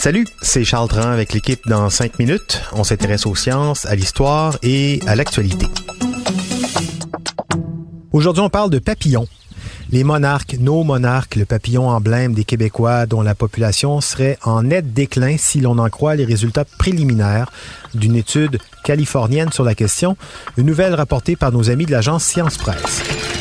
Salut, c'est Charles Dran avec l'équipe dans 5 minutes. On s'intéresse aux sciences, à l'histoire et à l'actualité. Aujourd'hui, on parle de papillons. Les monarques, nos monarques, le papillon emblème des Québécois dont la population serait en net déclin si l'on en croit les résultats préliminaires d'une étude californienne sur la question, une nouvelle rapportée par nos amis de l'agence Science Presse.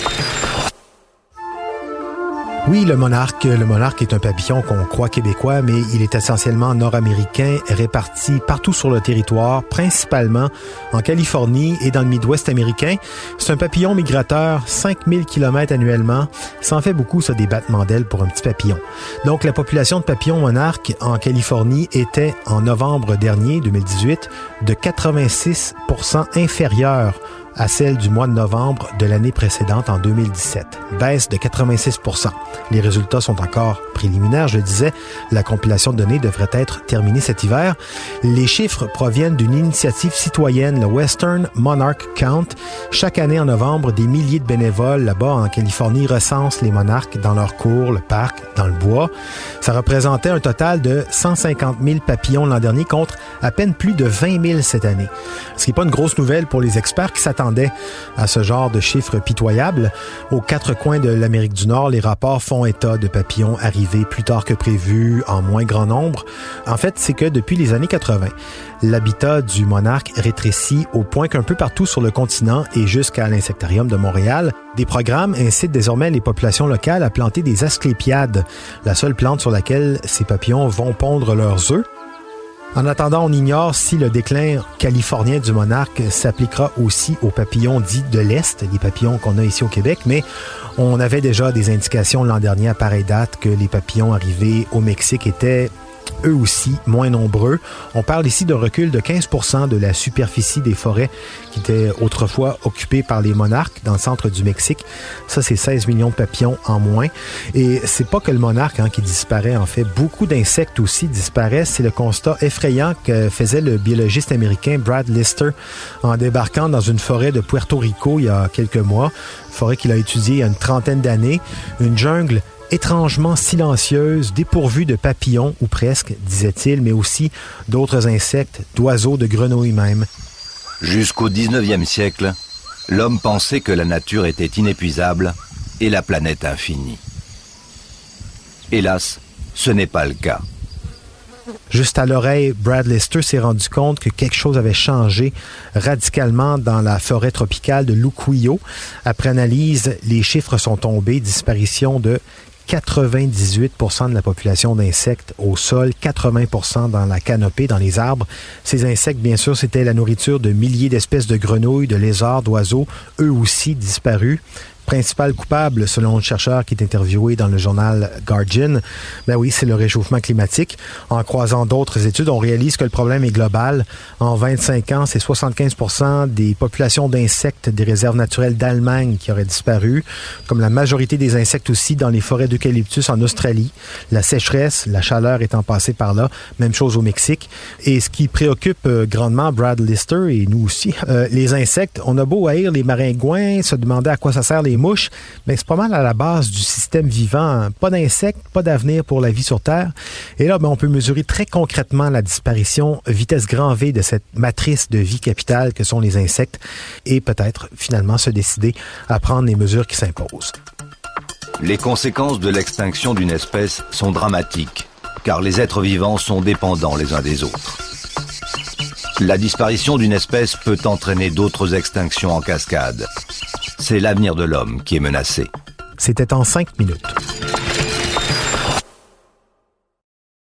Oui, le monarque, le monarque est un papillon qu'on croit québécois, mais il est essentiellement nord-américain, réparti partout sur le territoire, principalement en Californie et dans le Midwest américain. C'est un papillon migrateur, 5000 km annuellement. Ça en fait beaucoup, ça, des battements d'ailes pour un petit papillon. Donc, la population de papillons monarques en Californie était, en novembre dernier, 2018, de 86% inférieure à celle du mois de novembre de l'année précédente en 2017. Baisse de 86 Les résultats sont encore préliminaires, je le disais. La compilation de données devrait être terminée cet hiver. Les chiffres proviennent d'une initiative citoyenne, le Western Monarch Count. Chaque année en novembre, des milliers de bénévoles là-bas en Californie recensent les monarques dans leurs cours, le parc, dans le bois. Ça représentait un total de 150 000 papillons l'an dernier contre à peine plus de 20 000 cette année. Ce qui n'est pas une grosse nouvelle pour les experts qui s'attendent à ce genre de chiffres pitoyables. Aux quatre coins de l'Amérique du Nord, les rapports font état de papillons arrivés plus tard que prévu, en moins grand nombre. En fait, c'est que depuis les années 80, l'habitat du monarque rétrécit au point qu'un peu partout sur le continent et jusqu'à l'insectarium de Montréal, des programmes incitent désormais les populations locales à planter des asclépiades, la seule plante sur laquelle ces papillons vont pondre leurs œufs. En attendant, on ignore si le déclin californien du monarque s'appliquera aussi aux papillons dits de l'Est, les papillons qu'on a ici au Québec, mais on avait déjà des indications l'an dernier à pareille date que les papillons arrivés au Mexique étaient eux aussi moins nombreux. On parle ici d'un recul de 15% de la superficie des forêts qui étaient autrefois occupées par les monarques dans le centre du Mexique. Ça, c'est 16 millions de papillons en moins. Et c'est pas que le monarque hein, qui disparaît, en fait. Beaucoup d'insectes aussi disparaissent. C'est le constat effrayant que faisait le biologiste américain Brad Lister en débarquant dans une forêt de Puerto Rico il y a quelques mois. Forêt qu'il a étudiée il y a une trentaine d'années. Une jungle étrangement silencieuse, dépourvue de papillons, ou presque, disait-il, mais aussi d'autres insectes, d'oiseaux, de grenouilles même. Jusqu'au 19e siècle, l'homme pensait que la nature était inépuisable et la planète infinie. Hélas, ce n'est pas le cas. Juste à l'oreille, Brad Lister s'est rendu compte que quelque chose avait changé radicalement dans la forêt tropicale de Luquillo. Après analyse, les chiffres sont tombés. Disparition de 98% de la population d'insectes au sol, 80% dans la canopée, dans les arbres. Ces insectes, bien sûr, c'était la nourriture de milliers d'espèces de grenouilles, de lézards, d'oiseaux, eux aussi disparus principal coupable, selon le chercheur qui est interviewé dans le journal Guardian, ben oui, c'est le réchauffement climatique. En croisant d'autres études, on réalise que le problème est global. En 25 ans, c'est 75 des populations d'insectes des réserves naturelles d'Allemagne qui auraient disparu, comme la majorité des insectes aussi dans les forêts d'eucalyptus en Australie. La sécheresse, la chaleur étant passée par là, même chose au Mexique. Et ce qui préoccupe euh, grandement Brad Lister et nous aussi, euh, les insectes, on a beau haïr les maringouins, se demander à quoi ça sert les mouches, mais c'est pas mal à la base du système vivant. Pas d'insectes, pas d'avenir pour la vie sur Terre. Et là, ben, on peut mesurer très concrètement la disparition vitesse grand V de cette matrice de vie capitale que sont les insectes et peut-être finalement se décider à prendre les mesures qui s'imposent. Les conséquences de l'extinction d'une espèce sont dramatiques, car les êtres vivants sont dépendants les uns des autres. La disparition d'une espèce peut entraîner d'autres extinctions en cascade. C'est l'avenir de l'homme qui est menacé. C'était en cinq minutes.